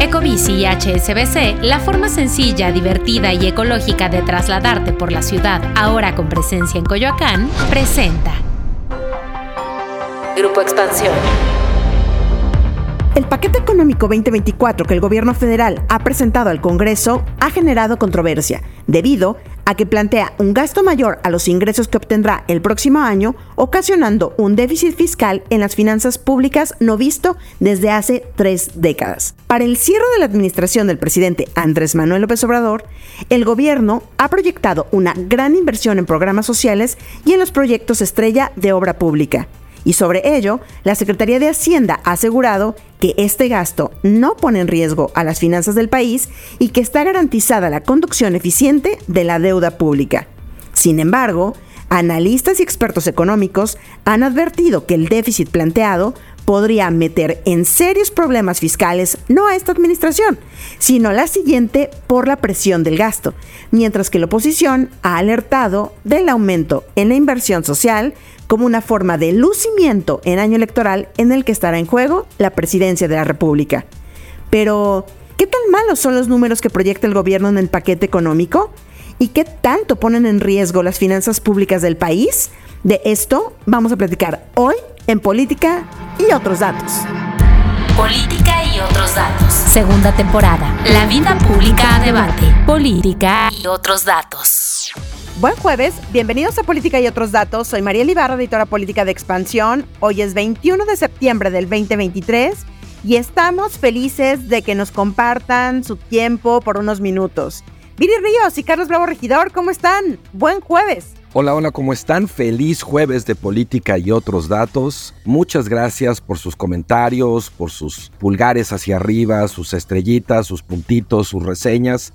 Ecobici y HSBC, la forma sencilla, divertida y ecológica de trasladarte por la ciudad, ahora con presencia en Coyoacán, presenta. Grupo Expansión. El paquete económico 2024 que el gobierno federal ha presentado al Congreso ha generado controversia, debido a que plantea un gasto mayor a los ingresos que obtendrá el próximo año, ocasionando un déficit fiscal en las finanzas públicas no visto desde hace tres décadas. Para el cierre de la administración del presidente Andrés Manuel López Obrador, el gobierno ha proyectado una gran inversión en programas sociales y en los proyectos estrella de obra pública. Y sobre ello, la Secretaría de Hacienda ha asegurado que este gasto no pone en riesgo a las finanzas del país y que está garantizada la conducción eficiente de la deuda pública. Sin embargo, analistas y expertos económicos han advertido que el déficit planteado podría meter en serios problemas fiscales no a esta administración, sino a la siguiente por la presión del gasto, mientras que la oposición ha alertado del aumento en la inversión social como una forma de lucimiento en año electoral en el que estará en juego la presidencia de la República. Pero, ¿qué tan malos son los números que proyecta el gobierno en el paquete económico? ¿Y qué tanto ponen en riesgo las finanzas públicas del país? De esto vamos a platicar hoy en Política y otros datos. Política y otros datos. Segunda temporada. La vida pública a debate. Política y otros datos. Buen jueves, bienvenidos a Política y otros datos. Soy María Libarra, editora política de Expansión. Hoy es 21 de septiembre del 2023 y estamos felices de que nos compartan su tiempo por unos minutos. Viri Ríos y Carlos Bravo Regidor, ¿cómo están? Buen jueves. Hola, hola, ¿cómo están? Feliz jueves de política y otros datos. Muchas gracias por sus comentarios, por sus pulgares hacia arriba, sus estrellitas, sus puntitos, sus reseñas.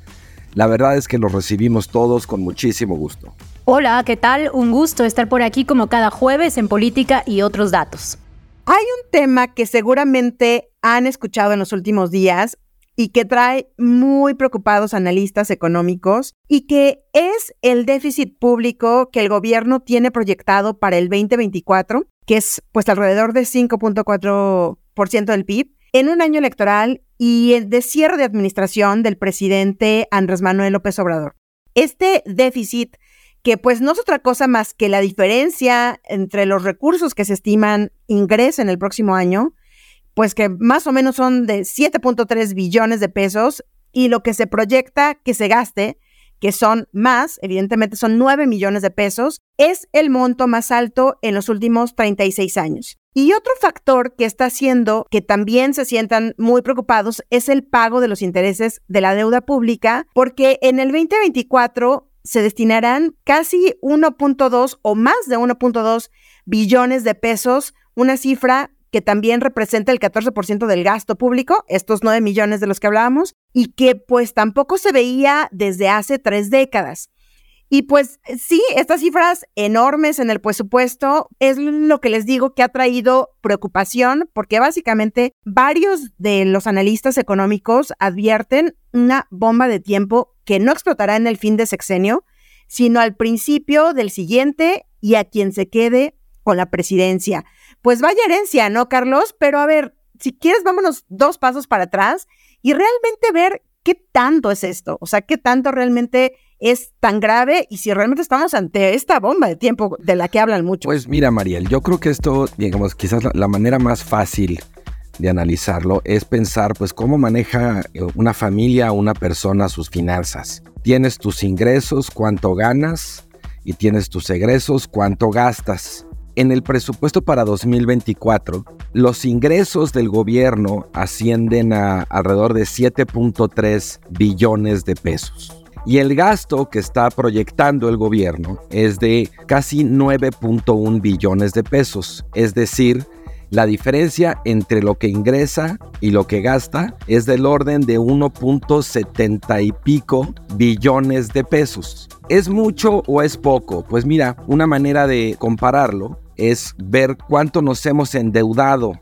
La verdad es que los recibimos todos con muchísimo gusto. Hola, ¿qué tal? Un gusto estar por aquí como cada jueves en Política y otros datos. Hay un tema que seguramente han escuchado en los últimos días y que trae muy preocupados analistas económicos y que es el déficit público que el gobierno tiene proyectado para el 2024, que es pues alrededor de 5.4% del PIB en un año electoral y el de cierre de administración del presidente Andrés Manuel López Obrador. Este déficit, que pues no es otra cosa más que la diferencia entre los recursos que se estiman ingresen el próximo año, pues que más o menos son de 7.3 billones de pesos y lo que se proyecta que se gaste, que son más, evidentemente son 9 millones de pesos, es el monto más alto en los últimos 36 años. Y otro factor que está haciendo que también se sientan muy preocupados es el pago de los intereses de la deuda pública, porque en el 2024 se destinarán casi 1.2 o más de 1.2 billones de pesos, una cifra que también representa el 14% del gasto público, estos 9 millones de los que hablábamos, y que pues tampoco se veía desde hace tres décadas. Y pues sí, estas cifras enormes en el presupuesto es lo que les digo que ha traído preocupación porque básicamente varios de los analistas económicos advierten una bomba de tiempo que no explotará en el fin de sexenio, sino al principio del siguiente y a quien se quede con la presidencia. Pues vaya herencia, ¿no, Carlos? Pero a ver, si quieres, vámonos dos pasos para atrás y realmente ver qué tanto es esto, o sea, qué tanto realmente es tan grave y si realmente estamos ante esta bomba de tiempo de la que hablan mucho. Pues mira, Mariel, yo creo que esto, digamos, quizás la, manera más fácil de analizarlo es pensar, pues, cómo maneja eh, una familia o una persona sus finanzas. Tienes tus ingresos, cuánto ganas, y tienes tus egresos, cuánto gastas. En el presupuesto para 2024, los ingresos del gobierno ascienden a alrededor de 7.3 billones de pesos. Y el gasto que está proyectando el gobierno es de casi 9.1 billones de pesos, es decir, La diferencia entre lo que ingresa y lo que gasta es del orden de 1.70 y pico billones de pesos. ¿Es mucho o es poco? Pues mira, una manera de compararlo es ver cuánto nos hemos endeudado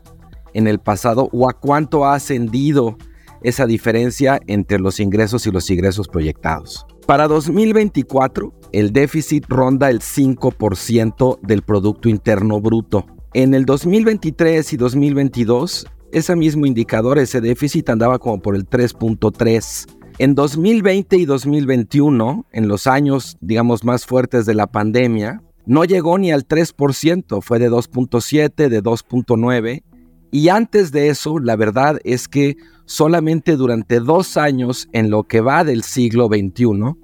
en el pasado o a cuánto ha ascendido esa diferencia entre los ingresos y los ingresos proyectados. Para 2024, el déficit ronda el 5% del Producto Interno Bruto. En el 2023 y 2022, ese mismo indicador, ese déficit andaba como por el 3.3. En 2020 y 2021, en los años, digamos, más fuertes de la pandemia, no llegó ni al 3%, fue de 2.7, de 2.9. Y antes de eso, la verdad es que solamente durante dos años en lo que va del siglo XXI,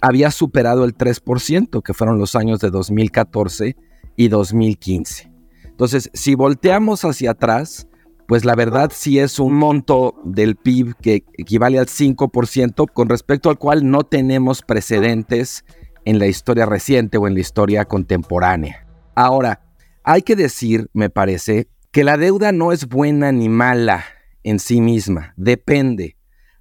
había superado el 3%, que fueron los años de 2014 y 2015. Entonces, si volteamos hacia atrás, pues la verdad sí es un monto del PIB que equivale al 5%, con respecto al cual no tenemos precedentes en la historia reciente o en la historia contemporánea. Ahora, hay que decir, me parece, que la deuda no es buena ni mala en sí misma, depende.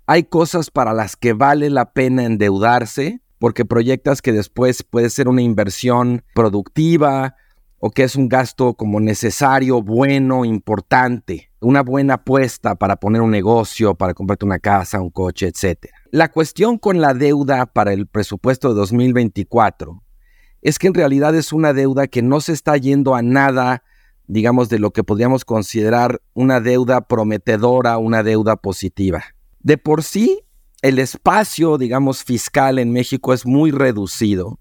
Hay cosas para las que vale la pena endeudarse porque proyectas que después puede ser una inversión productiva o que es un gasto como necesario, bueno, importante, una buena apuesta para poner un negocio, para comprarte una casa, un coche, etc. La cuestión con la deuda para el presupuesto de 2024 es que en realidad es una deuda que no se está yendo a nada, digamos, de lo que podríamos considerar una deuda prometedora, una deuda positiva. De por sí, el espacio, digamos, fiscal en México es muy reducido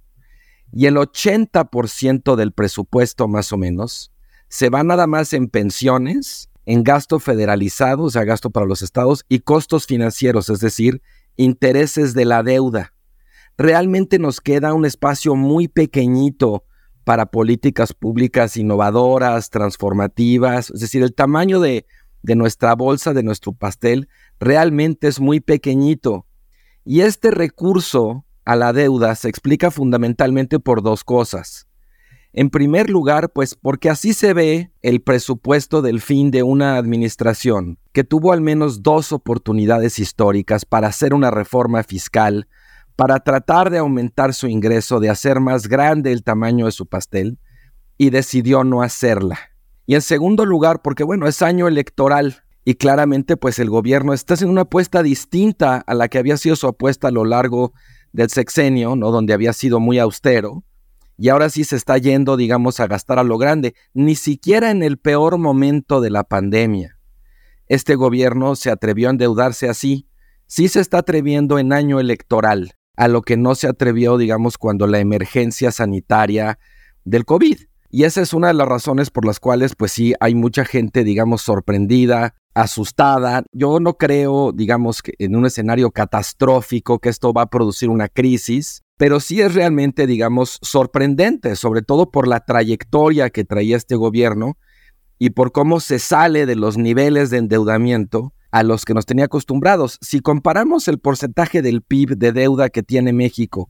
y el 80% del presupuesto más o menos se va nada más en pensiones, en gasto federalizado, o sea, gasto para los estados, y costos financieros, es decir, intereses de la deuda. Realmente nos queda un espacio muy pequeñito para políticas públicas innovadoras, transformativas, es decir, el tamaño de, de nuestra bolsa, de nuestro pastel, realmente es muy pequeñito. Y este recurso a la deuda se explica fundamentalmente por dos cosas. En primer lugar, pues porque así se ve el presupuesto del fin de una administración que tuvo al menos dos oportunidades históricas para hacer una reforma fiscal, para tratar de aumentar su ingreso, de hacer más grande el tamaño de su pastel, y decidió no hacerla. Y en segundo lugar, porque bueno, es año electoral y claramente pues el gobierno está haciendo una apuesta distinta a la que había sido su apuesta a lo largo del sexenio, ¿no? Donde había sido muy austero. Y ahora sí se está yendo, digamos, a gastar a lo grande, ni siquiera en el peor momento de la pandemia. Este gobierno se atrevió a endeudarse así, sí se está atreviendo en año electoral, a lo que no se atrevió, digamos, cuando la emergencia sanitaria del COVID. Y esa es una de las razones por las cuales, pues sí, hay mucha gente, digamos, sorprendida, asustada. Yo no creo, digamos, que en un escenario catastrófico que esto va a producir una crisis, pero sí es realmente, digamos, sorprendente, sobre todo por la trayectoria que traía este gobierno y por cómo se sale de los niveles de endeudamiento a los que nos tenía acostumbrados. Si comparamos el porcentaje del PIB de deuda que tiene México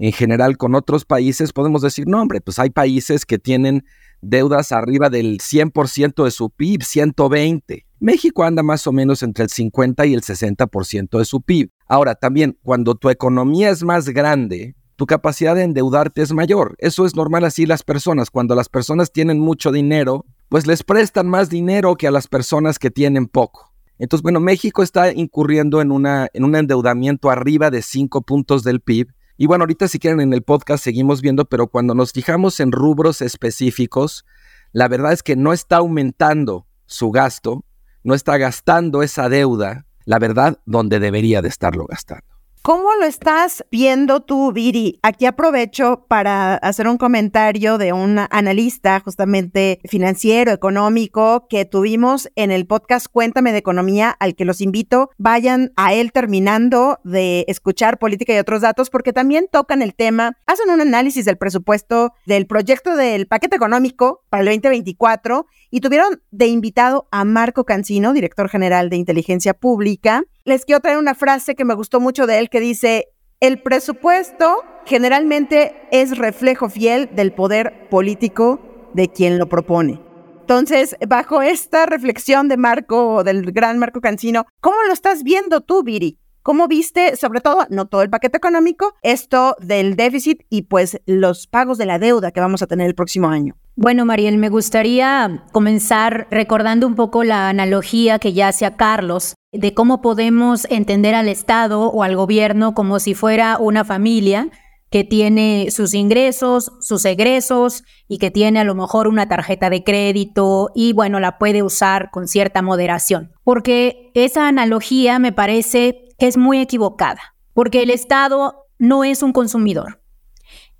en general con otros países, podemos decir, no, hombre, pues hay países que tienen deudas arriba del 100% de su PIB, 120. México anda más o menos entre el 50 y el 60% de su PIB. Ahora, también, cuando tu economía es más grande, tu capacidad de endeudarte es mayor. Eso es normal así las personas. Cuando las personas tienen mucho dinero, pues les prestan más dinero que a las personas que tienen poco. Entonces, bueno, México está incurriendo en, una, en un endeudamiento arriba de 5 puntos del PIB y bueno, ahorita si quieren en el podcast seguimos viendo, pero cuando nos fijamos en rubros específicos, la verdad es que no está aumentando su gasto, no está gastando esa deuda, la verdad, donde debería de estarlo gastando. ¿Cómo lo estás viendo tú, Viri? Aquí aprovecho para hacer un comentario de un analista justamente financiero, económico, que tuvimos en el podcast Cuéntame de Economía, al que los invito, vayan a él terminando de escuchar política y otros datos, porque también tocan el tema, hacen un análisis del presupuesto del proyecto del paquete económico para el 2024 y tuvieron de invitado a Marco Cancino, director general de inteligencia pública, les quiero traer una frase que me gustó mucho de él que dice, el presupuesto generalmente es reflejo fiel del poder político de quien lo propone. Entonces, bajo esta reflexión de Marco, del gran Marco Cancino, ¿cómo lo estás viendo tú, Viri? ¿Cómo viste, sobre todo, no todo el paquete económico, esto del déficit y pues los pagos de la deuda que vamos a tener el próximo año? Bueno, Mariel, me gustaría comenzar recordando un poco la analogía que ya hacía Carlos de cómo podemos entender al Estado o al gobierno como si fuera una familia que tiene sus ingresos, sus egresos y que tiene a lo mejor una tarjeta de crédito y bueno, la puede usar con cierta moderación. Porque esa analogía me parece que es muy equivocada, porque el Estado no es un consumidor.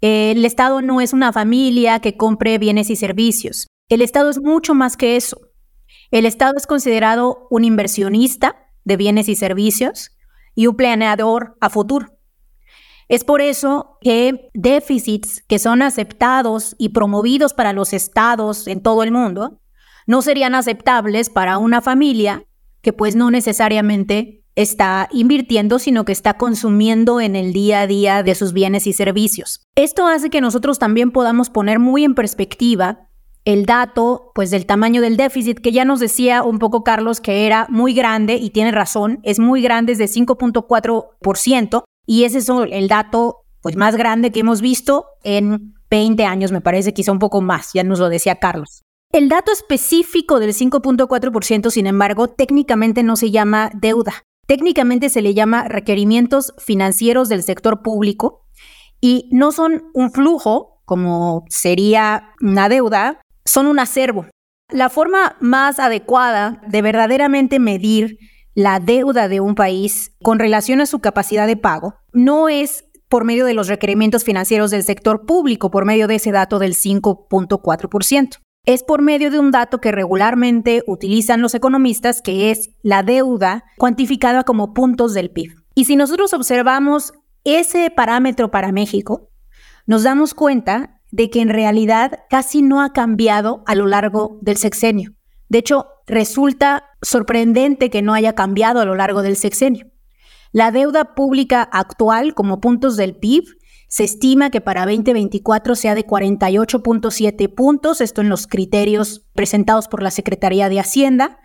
El Estado no es una familia que compre bienes y servicios. El Estado es mucho más que eso. El Estado es considerado un inversionista de bienes y servicios y un planeador a futuro. Es por eso que déficits que son aceptados y promovidos para los estados en todo el mundo no serían aceptables para una familia que pues no necesariamente está invirtiendo, sino que está consumiendo en el día a día de sus bienes y servicios. Esto hace que nosotros también podamos poner muy en perspectiva el dato, pues del tamaño del déficit, que ya nos decía un poco Carlos que era muy grande y tiene razón, es muy grande, es de 5.4%, y ese es el dato pues más grande que hemos visto en 20 años, me parece, quizá un poco más, ya nos lo decía Carlos. El dato específico del 5.4%, sin embargo, técnicamente no se llama deuda, técnicamente se le llama requerimientos financieros del sector público y no son un flujo, como sería una deuda, son un acervo. La forma más adecuada de verdaderamente medir la deuda de un país con relación a su capacidad de pago no es por medio de los requerimientos financieros del sector público, por medio de ese dato del 5.4%. Es por medio de un dato que regularmente utilizan los economistas, que es la deuda cuantificada como puntos del PIB. Y si nosotros observamos ese parámetro para México, nos damos cuenta de que en realidad casi no ha cambiado a lo largo del sexenio. De hecho, resulta sorprendente que no haya cambiado a lo largo del sexenio. La deuda pública actual como puntos del PIB se estima que para 2024 sea de 48.7 puntos, esto en los criterios presentados por la Secretaría de Hacienda,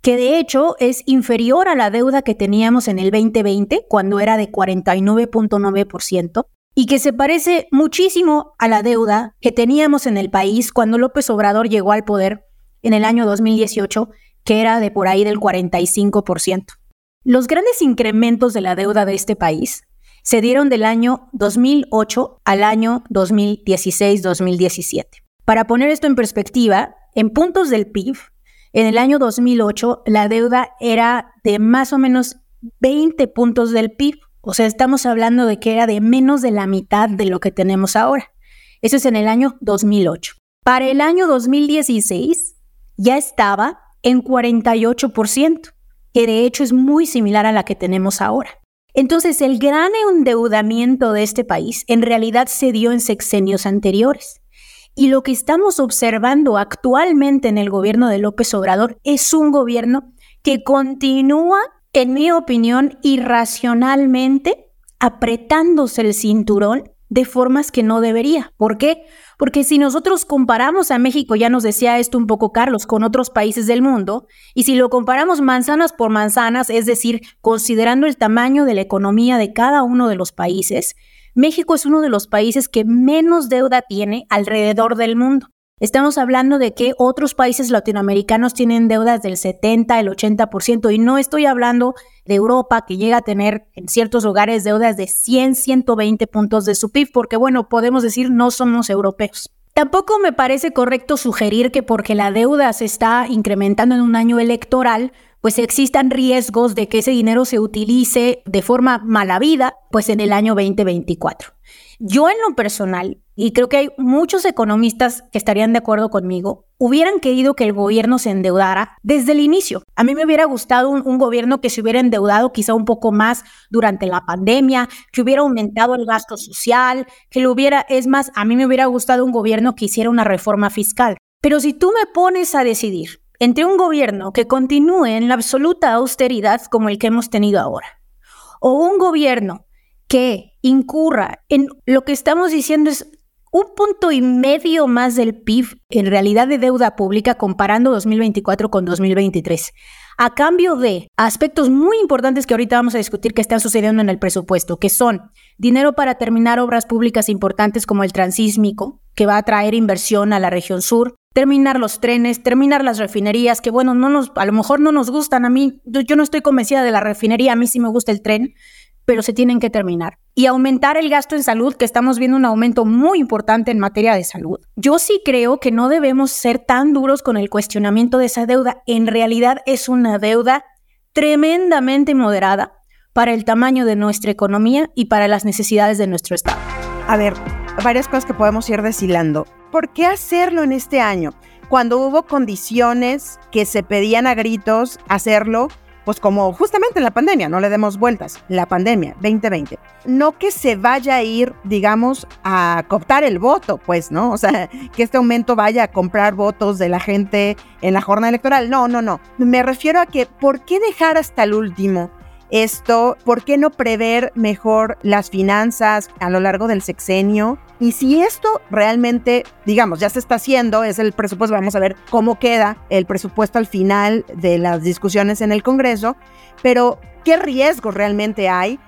que de hecho es inferior a la deuda que teníamos en el 2020, cuando era de 49.9%, y que se parece muchísimo a la deuda que teníamos en el país cuando López Obrador llegó al poder en el año 2018, que era de por ahí del 45%. Los grandes incrementos de la deuda de este país se dieron del año 2008 al año 2016-2017. Para poner esto en perspectiva, en puntos del PIB, en el año 2008 la deuda era de más o menos 20 puntos del PIB. O sea, estamos hablando de que era de menos de la mitad de lo que tenemos ahora. Eso es en el año 2008. Para el año 2016, ya estaba en 48%, que de hecho es muy similar a la que tenemos ahora. Entonces, el gran endeudamiento de este país en realidad se dio en sexenios anteriores. Y lo que estamos observando actualmente en el gobierno de López Obrador es un gobierno que continúa, en mi opinión, irracionalmente apretándose el cinturón de formas que no debería. ¿Por qué? Porque si nosotros comparamos a México, ya nos decía esto un poco Carlos, con otros países del mundo, y si lo comparamos manzanas por manzanas, es decir, considerando el tamaño de la economía de cada uno de los países, México es uno de los países que menos deuda tiene alrededor del mundo. Estamos hablando de que otros países latinoamericanos tienen deudas del 70, el 80%, y no estoy hablando de Europa que llega a tener en ciertos lugares deudas de 100, 120 puntos de su PIB, porque bueno, podemos decir no somos europeos. Tampoco me parece correcto sugerir que porque la deuda se está incrementando en un año electoral, pues existan riesgos de que ese dinero se utilice de forma mala vida, pues en el año 2024. Yo en lo personal, y creo que hay muchos economistas que estarían de acuerdo conmigo, hubieran querido que el gobierno se endeudara desde el inicio. A mí me hubiera gustado un, gobierno que se hubiera endeudado quizá un poco más durante la pandemia, que hubiera aumentado el gasto social, que lo hubiera, es más, a mí me hubiera gustado un gobierno que hiciera una reforma fiscal. Pero si tú me pones a decidir entre un gobierno que continúe en la absoluta austeridad como el que hemos tenido ahora, o un gobierno que incurra en lo que estamos diciendo es un punto y medio más del PIB en realidad de deuda pública comparando 2024 con 2023 a cambio de aspectos muy importantes que ahorita vamos a discutir que están sucediendo en el presupuesto, que son dinero para terminar obras públicas importantes como el transísmico, que va a traer inversión a la región sur, terminar los trenes, terminar las refinerías, que bueno, no nos, a lo mejor no nos gustan a mí, yo no estoy convencida de la refinería, a mí sí me gusta el tren, pero se tienen que terminar. Y aumentar el gasto en salud, que estamos viendo un aumento muy importante en materia de salud. Yo sí creo que no debemos ser tan duros con el cuestionamiento de esa deuda. En realidad es una deuda tremendamente moderada para el tamaño de nuestra economía y para las necesidades de nuestro Estado. A ver, varias cosas que podemos ir deshilando. ¿Por qué hacerlo en este año? Cuando hubo condiciones que se pedían a gritos hacerlo, pues como justamente en la pandemia, no le demos vueltas, la pandemia 2020. No que se vaya a ir, digamos, a cooptar el voto, pues, ¿no? O sea, que este aumento vaya a comprar votos de la gente en la jornada electoral. No, no, no. Me refiero a que, ¿por qué dejar hasta el último? esto, ¿por qué no prever mejor las finanzas a lo largo del sexenio? Y si esto realmente, digamos, ya se está haciendo, es el presupuesto, vamos a ver cómo queda el presupuesto al final de las discusiones en el Congreso, pero ¿qué riesgos realmente hay?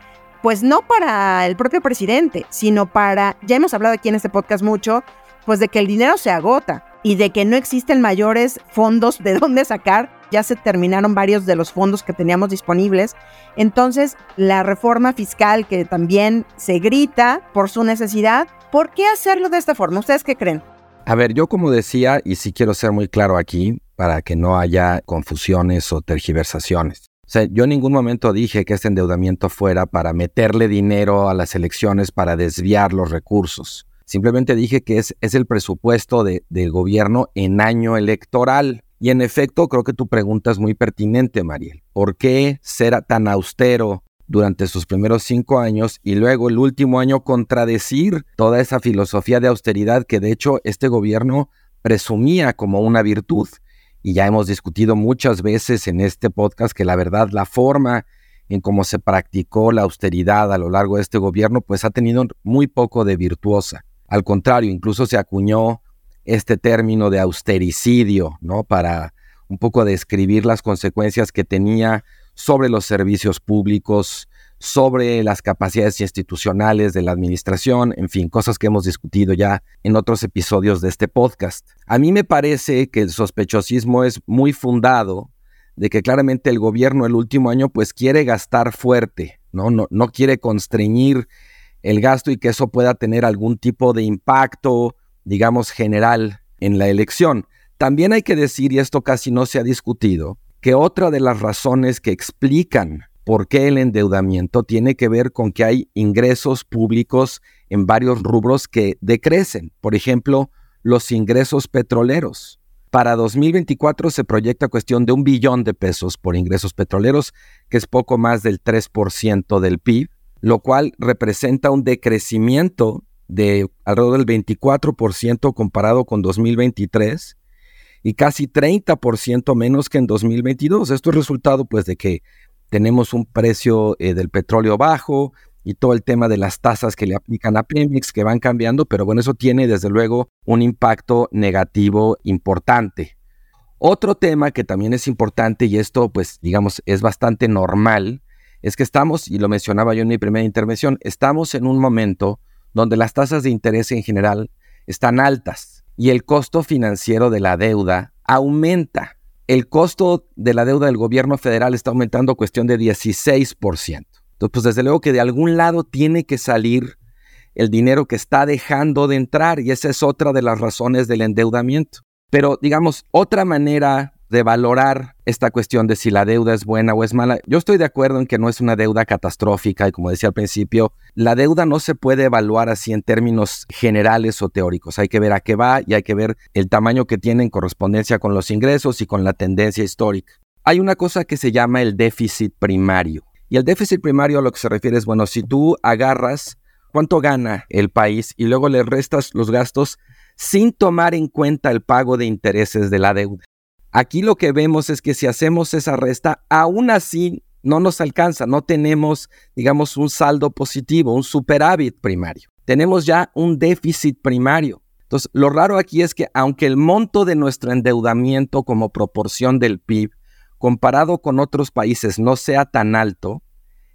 Pues no para el propio presidente, sino para, ya hemos hablado aquí en este podcast mucho, pues de que el dinero se agota y de que no existen mayores fondos de dónde sacar ya se terminaron varios de los fondos que teníamos disponibles. Entonces, la reforma fiscal que también se grita por su necesidad, ¿por qué hacerlo de esta forma? ¿Ustedes qué creen? A ver, yo como decía, y sí quiero ser muy claro aquí, para que no haya confusiones o tergiversaciones. O sea, yo en ningún momento dije que este endeudamiento fuera para meterle dinero a las elecciones para desviar los recursos. Simplemente dije que es, es el presupuesto de, del gobierno en año electoral. Y en efecto, creo que tu pregunta es muy pertinente, Mariel. ¿Por qué ser tan austero durante sus primeros cinco años y luego el último año contradecir toda esa filosofía de austeridad que de hecho este gobierno presumía como una virtud? Y ya hemos discutido muchas veces en este podcast que la verdad, la forma en cómo se practicó la austeridad a lo largo de este gobierno, pues ha tenido muy poco de virtuosa. Al contrario, incluso se acuñó este término de austericidio, ¿no? Para un poco describir las consecuencias que tenía sobre los servicios públicos, sobre las capacidades institucionales de la administración, en fin, cosas que hemos discutido ya en otros episodios de este podcast. A mí me parece que el sospechosismo es muy fundado de que claramente el gobierno el último año pues quiere gastar fuerte, ¿no? No, no quiere constreñir el gasto y que eso pueda tener algún tipo de impacto digamos, general en la elección. También hay que decir, y esto casi no se ha discutido, que otra de las razones que explican por qué el endeudamiento tiene que ver con que hay ingresos públicos en varios rubros que decrecen. Por ejemplo, los ingresos petroleros. Para 2024 se proyecta cuestión de un billón de pesos por ingresos petroleros, que es poco más del 3% del PIB, lo cual representa un decrecimiento de alrededor del 24% comparado con 2023 y casi 30% menos que en 2022. Esto es resultado pues de que tenemos un precio eh, del petróleo bajo y todo el tema de las tasas que le aplican a Pemex que van cambiando, pero bueno, eso tiene desde luego un impacto negativo importante. Otro tema que también es importante y esto pues digamos es bastante normal, es que estamos, y lo mencionaba yo en mi primera intervención, estamos en un momento donde las tasas de interés en general están altas y el costo financiero de la deuda aumenta. El costo de la deuda del gobierno federal está aumentando cuestión de 16%. Entonces, pues desde luego que de algún lado tiene que salir el dinero que está dejando de entrar y esa es otra de las razones del endeudamiento. Pero digamos, otra manera de valorar esta cuestión de si la deuda es buena o es mala. Yo estoy de acuerdo en que no es una deuda catastrófica y como decía al principio, la deuda no se puede evaluar así en términos generales o teóricos. Hay que ver a qué va y hay que ver el tamaño que tiene en correspondencia con los ingresos y con la tendencia histórica. Hay una cosa que se llama el déficit primario. Y el déficit primario a lo que se refiere es, bueno, si tú agarras cuánto gana el país y luego le restas los gastos sin tomar en cuenta el pago de intereses de la deuda. Aquí lo que vemos es que si hacemos esa resta, aún así no nos alcanza, no tenemos, digamos, un saldo positivo, un superávit primario. tenemos ya un déficit primario. Entonces, lo raro aquí es que aunque el monto de nuestro endeudamiento como proporción del PIB comparado con otros países no sea tan alto,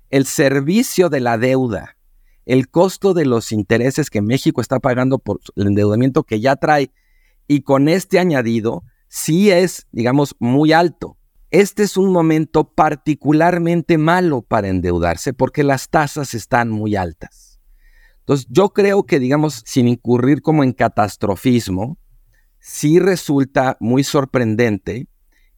el servicio de la deuda, el costo de los intereses que México está pagando por el endeudamiento que ya trae y con este añadido, sí es, digamos, muy alto. Este es un momento particularmente malo para endeudarse porque las tasas están muy altas. Entonces, yo creo que, digamos, sin incurrir como en catastrofismo, sí resulta muy sorprendente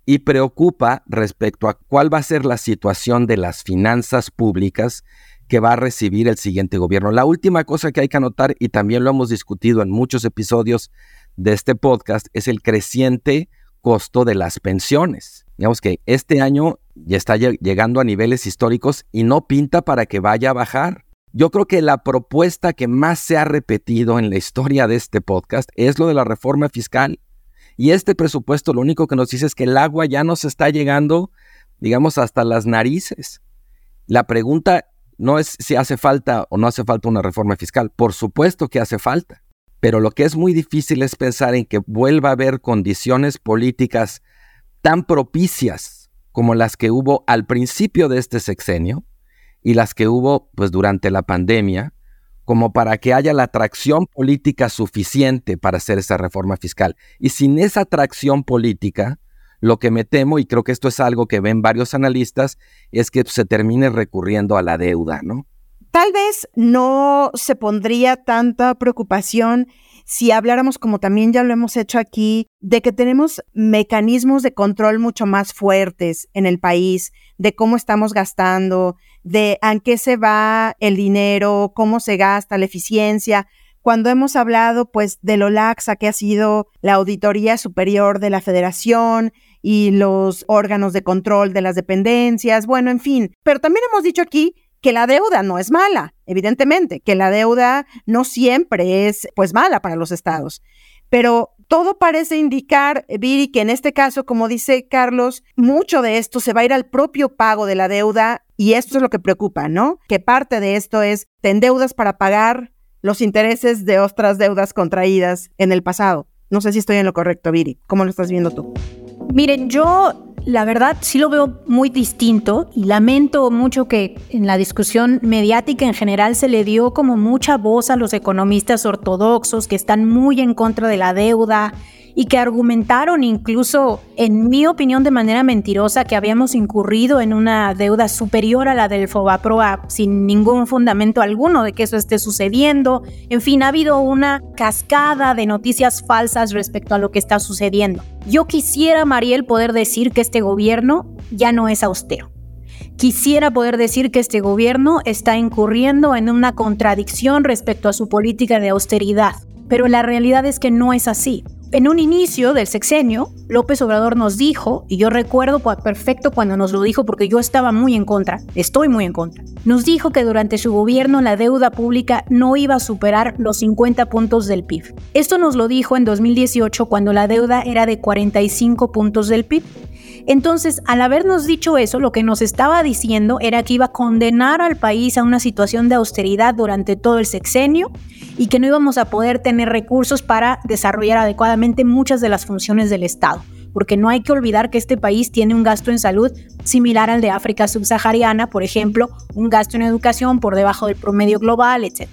y preocupa respecto a cuál va a ser la situación de las finanzas públicas que va a recibir el siguiente gobierno. La última cosa que hay que anotar, y también lo hemos discutido en muchos episodios de este podcast, es el creciente costo de las pensiones. Digamos que este año ya está llegando a niveles históricos y no pinta para que vaya a bajar. Yo creo que la propuesta que más se ha repetido en la historia de este podcast es lo de la reforma fiscal. Y este presupuesto lo único que nos dice es que el agua ya nos está llegando, digamos, hasta las narices. La pregunta no es si hace falta o no hace falta una reforma fiscal. Por supuesto que hace falta. Pero lo que es muy difícil es pensar en que vuelva a haber condiciones políticas tan propicias como las que hubo al principio de este sexenio y las que hubo pues durante la pandemia, como para que haya la atracción política suficiente para hacer esa reforma fiscal. Y sin esa atracción política, lo que me temo, y creo que esto es algo que ven varios analistas, es que se termine recurriendo a la deuda, ¿no? Tal vez no se pondría tanta preocupación si habláramos, como también ya lo hemos hecho aquí, de que tenemos mecanismos de control mucho más fuertes en el país, de cómo estamos gastando, de a qué se va el dinero, cómo se gasta, la eficiencia. Cuando hemos hablado, pues, de lo laxa que ha sido la Auditoría Superior de la Federación y los órganos de control de las dependencias, bueno, en fin. Pero también hemos dicho aquí que la deuda no es mala, evidentemente, que la deuda no siempre es pues mala para los estados. Pero todo parece indicar, Viri, que en este caso, como dice Carlos, mucho de esto se va a ir al propio pago de la deuda y esto es lo que preocupa, ¿no? Que parte de esto es, te endeudas para pagar los intereses de otras deudas contraídas en el pasado. No sé si estoy en lo correcto, Viri. ¿Cómo lo estás viendo tú? Miren, yo la verdad sí lo veo muy distinto y lamento mucho que en la discusión mediática en general se le dio como mucha voz a los economistas ortodoxos que están muy en contra de la deuda y que argumentaron incluso, en mi opinión, de manera mentirosa que habíamos incurrido en una deuda superior a la del Fobaproa sin ningún fundamento alguno de que eso esté sucediendo. En fin, ha habido una cascada de noticias falsas respecto a lo que está sucediendo. Yo quisiera, Mariel, poder decir que este gobierno ya no es austero. Quisiera poder decir que este gobierno está incurriendo en una contradicción respecto a su política de austeridad, pero la realidad es que no es así. En un inicio del sexenio, López Obrador nos dijo, y yo recuerdo perfecto cuando nos lo dijo porque yo estaba muy en contra, estoy muy en contra, nos dijo que durante su gobierno la deuda pública no iba a superar los 50 puntos del PIB. Esto nos lo dijo en 2018 cuando la deuda era de 45 puntos del PIB. Entonces, al habernos dicho eso, lo que nos estaba diciendo era que iba a condenar al país a una situación de austeridad durante todo el sexenio y que no íbamos a poder tener recursos para desarrollar adecuadamente muchas de las funciones del Estado. Porque no hay que olvidar que este país tiene un gasto en salud similar al de África subsahariana, por ejemplo, un gasto en educación por debajo del promedio global, etc.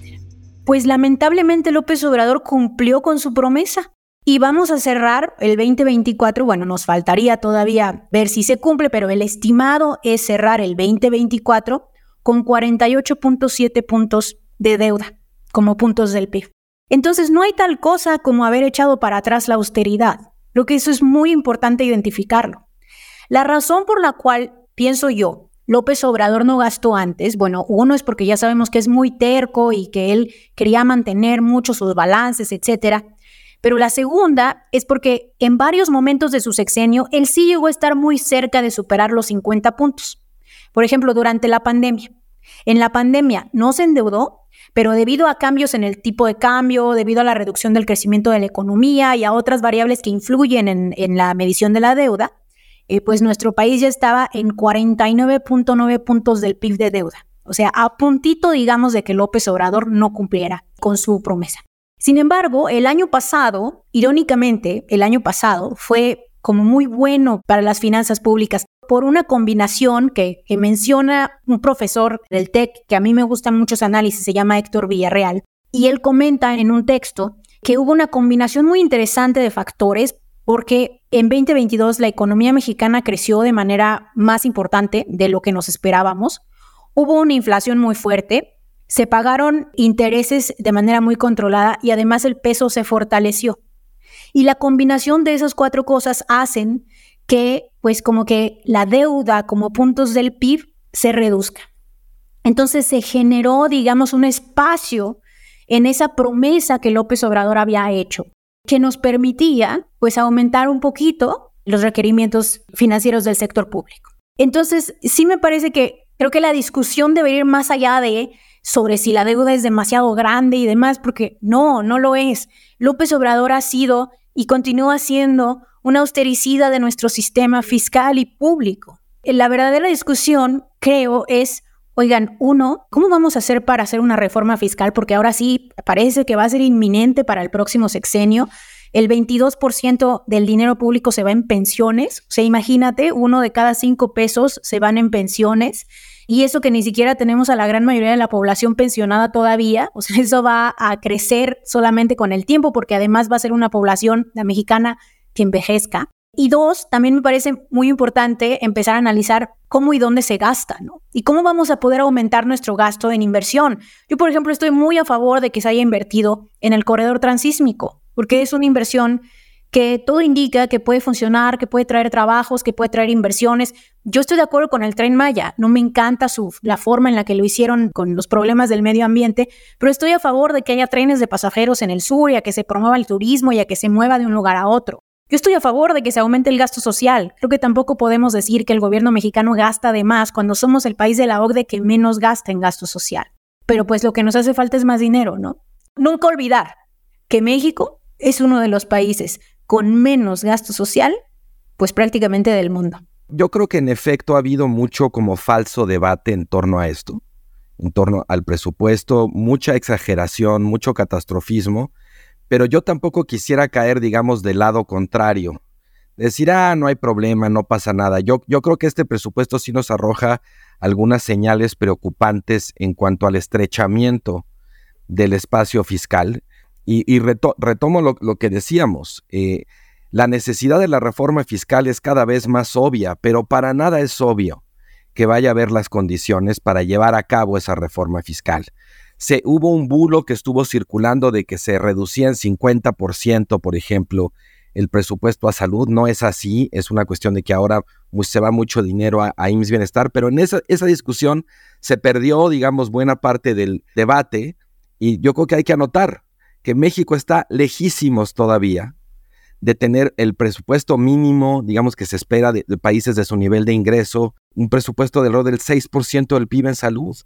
Pues lamentablemente López Obrador cumplió con su promesa y vamos a cerrar el 2024, bueno, nos faltaría todavía ver si se cumple, pero el estimado es cerrar el 2024 con 48.7 puntos de deuda como puntos del PIB. Entonces no hay tal cosa como haber echado para atrás la austeridad. Lo que eso es muy importante identificarlo. La razón por la cual, pienso yo, López Obrador no gastó antes, bueno, uno es porque ya sabemos que es muy terco y que él quería mantener mucho sus balances, etcétera. Pero la segunda es porque en varios momentos de su sexenio él sí llegó a estar muy cerca de superar los 50 puntos. Por ejemplo, durante la pandemia. En la pandemia no se endeudó, pero debido a cambios en el tipo de cambio, debido a la reducción del crecimiento de la economía y a otras variables que influyen en, la medición de la deuda, eh, pues nuestro país ya estaba en 49.9 puntos del PIB de deuda. O sea, a puntito, digamos, de que López Obrador no cumpliera con su promesa. Sin embargo, el año pasado, irónicamente, el año pasado fue como muy bueno para las finanzas públicas por una combinación que, menciona un profesor del TEC que a mí me gusta mucho su análisis, se llama Héctor Villarreal, y él comenta en un texto que hubo una combinación muy interesante de factores porque en 2022 la economía mexicana creció de manera más importante de lo que nos esperábamos. Hubo una inflación muy fuerte, se pagaron intereses de manera muy controlada y además el peso se fortaleció. Y la combinación de esas cuatro cosas hacen que, pues como que la deuda como puntos del PIB se reduzca. Entonces se generó, digamos, un espacio en esa promesa que López Obrador había hecho, que nos permitía, pues, aumentar un poquito los requerimientos financieros del sector público. Entonces, sí me parece que creo que la discusión debería ir más allá de sobre si la deuda es demasiado grande y demás, porque no, no lo es. López Obrador ha sido y continúa siendo una austericida de nuestro sistema fiscal y público. La verdadera discusión, creo, es, oigan, uno, ¿cómo vamos a hacer para hacer una reforma fiscal? Porque ahora sí parece que va a ser inminente para el próximo sexenio. El 22% del dinero público se va en pensiones. O sea, imagínate, uno de cada cinco pesos se van en pensiones y eso que ni siquiera tenemos a la gran mayoría de la población pensionada todavía, o sea, eso va a crecer solamente con el tiempo porque además va a ser una población, la mexicana, que envejezca. Y dos, también me parece muy importante empezar a analizar cómo y dónde se gasta, ¿no? Y cómo vamos a poder aumentar nuestro gasto en inversión. Yo, por ejemplo, estoy muy a favor de que se haya invertido en el corredor transísmico, porque es una inversión que todo indica que puede funcionar, que puede traer trabajos, que puede traer inversiones. Yo estoy de acuerdo con el tren Maya, no me encanta su, la forma en la que lo hicieron con los problemas del medio ambiente, pero estoy a favor de que haya trenes de pasajeros en el sur y a que se promueva el turismo y a que se mueva de un lugar a otro. Yo estoy a favor de que se aumente el gasto social. Creo que tampoco podemos decir que el gobierno mexicano gasta de más cuando somos el país de la OCDE que menos gasta en gasto social. Pero pues lo que nos hace falta es más dinero, ¿no? Nunca olvidar que México es uno de los países con menos gasto social, pues prácticamente del mundo. Yo creo que en efecto ha habido mucho como falso debate en torno a esto, en torno al presupuesto, mucha exageración, mucho catastrofismo, pero yo tampoco quisiera caer, digamos, del lado contrario. Decir, ah, no hay problema, no pasa nada. Yo, yo creo que este presupuesto sí nos arroja algunas señales preocupantes en cuanto al estrechamiento del espacio fiscal y, retomo lo, que decíamos. Eh, la necesidad de la reforma fiscal es cada vez más obvia, pero para nada es obvio que vaya a haber las condiciones para llevar a cabo esa reforma fiscal. Se, hubo un bulo que estuvo circulando de que se reducía en 50%, por ejemplo, el presupuesto a salud. No es así, es una cuestión de que ahora se va mucho dinero a, a Bienestar, pero en esa, esa discusión se perdió, digamos, buena parte del debate y yo creo que hay que anotar, que México está lejísimos todavía de tener el presupuesto mínimo, digamos que se espera de, países de su nivel de ingreso, un presupuesto del orden del 6% del PIB en salud.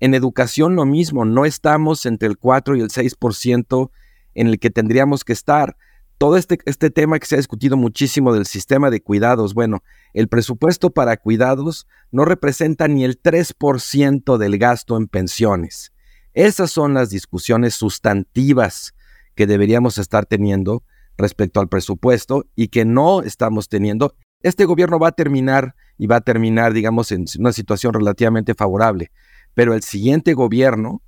En educación lo mismo, no estamos entre el 4 y el 6% en el que tendríamos que estar. Todo este, este tema que se ha discutido muchísimo del sistema de cuidados, bueno, el presupuesto para cuidados no representa ni el 3% del gasto en pensiones. Esas son las discusiones sustantivas que deberíamos estar teniendo respecto al presupuesto y que no estamos teniendo. Este gobierno va a terminar y va a terminar, digamos, en una situación relativamente favorable, pero el siguiente gobierno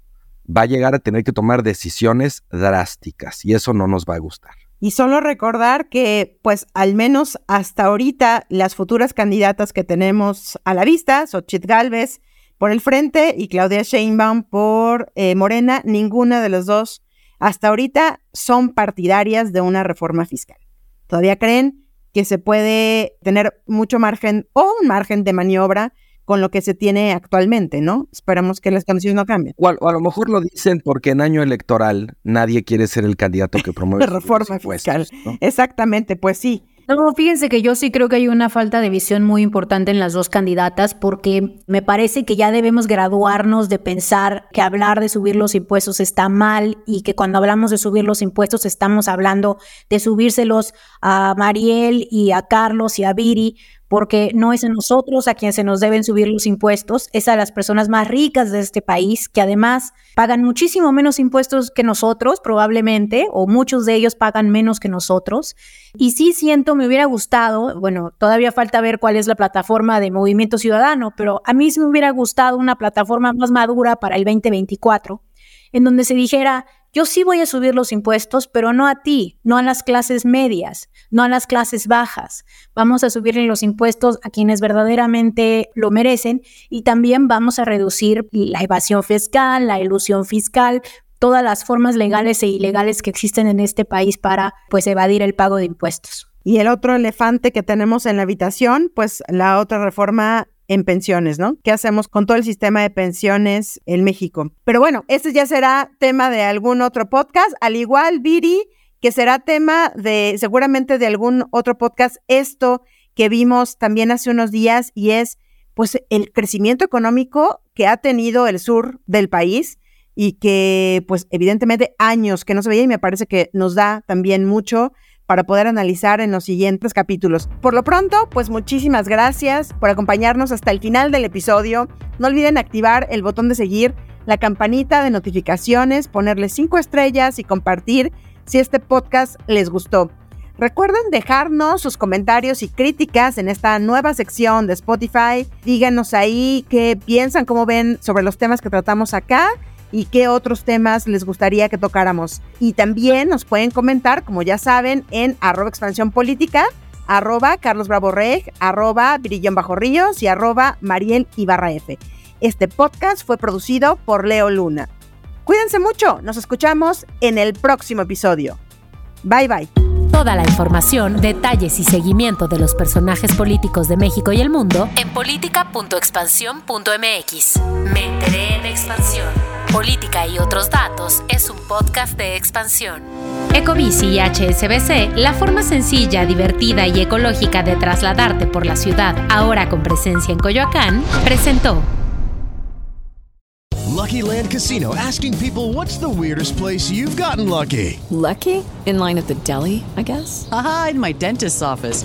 va a llegar a tener que tomar decisiones drásticas y eso no nos va a gustar. Y solo recordar que, pues, al menos hasta ahorita, las futuras candidatas que tenemos a la vista, Xochitl Galvez, por el Frente y Claudia Sheinbaum por eh, Morena, ninguna de los dos hasta ahorita son partidarias de una reforma fiscal. Todavía creen que se puede tener mucho margen o un margen de maniobra con lo que se tiene actualmente, ¿no? Esperamos que las condiciones no cambien. O a, lo mejor lo dicen porque en año electoral nadie quiere ser el candidato que promueve la reforma fiscal. Exactamente, pues sí. No, fíjense que yo sí creo que hay una falta de visión muy importante en las dos candidatas porque me parece que ya debemos graduarnos de pensar que hablar de subir los impuestos está mal y que cuando hablamos de subir los impuestos estamos hablando de subírselos a Mariel y a Carlos y a Viri porque no es a nosotros a quien se nos deben subir los impuestos, es a las personas más ricas de este país, que además pagan muchísimo menos impuestos que nosotros, probablemente, o muchos de ellos pagan menos que nosotros. Y sí siento, me hubiera gustado, bueno, todavía falta ver cuál es la plataforma de Movimiento Ciudadano, pero a mí sí me hubiera gustado una plataforma más madura para el 2024, en donde se dijera, yo sí voy a subir los impuestos, pero no a ti, no a las clases medias, no a las clases bajas. Vamos a subirle los impuestos a quienes verdaderamente lo merecen y también vamos a reducir la evasión fiscal, la ilusión fiscal, todas las formas legales e ilegales que existen en este país para pues evadir el pago de impuestos. Y el otro elefante que tenemos en la habitación, pues la otra reforma en pensiones, ¿no? ¿Qué hacemos con todo el sistema de pensiones en México? Pero bueno, este ya será tema de algún otro podcast, al igual, Viri, que será tema de seguramente de algún otro podcast, esto que vimos también hace unos días y es pues el crecimiento económico que ha tenido el sur del país y que pues evidentemente años que no se veía y me parece que nos da también mucho para poder analizar en los siguientes capítulos. Por lo pronto, pues muchísimas gracias por acompañarnos hasta el final del episodio. No olviden activar el botón de seguir, la campanita de notificaciones, ponerle cinco estrellas y compartir si este podcast les gustó. Recuerden dejarnos sus comentarios y críticas en esta nueva sección de Spotify. Díganos ahí qué piensan, cómo ven sobre los temas que tratamos acá y qué otros temas les gustaría que tocáramos. Y también nos pueden comentar, como ya saben, en arroba expansión política, arroba Carlos Bravo arroba Virillón Bajo Ríos y arroba Mariel. Este podcast fue producido por Leo Luna. Cuídense mucho, nos escuchamos en el próximo episodio. Bye bye. Toda la información, detalles y seguimiento de los personajes políticos de México y el mundo en política.expansión.mx. Me enteré en expansión. Política y otros datos es un podcast de expansión. Ecobici y HSBC, la forma sencilla, divertida y ecológica de trasladarte por la ciudad, ahora con presencia en Coyoacán, presentó Lucky Land Casino asking people what's the weirdest place you've gotten lucky. Lucky? In line at the deli, I guess. Aha, in my dentist's office.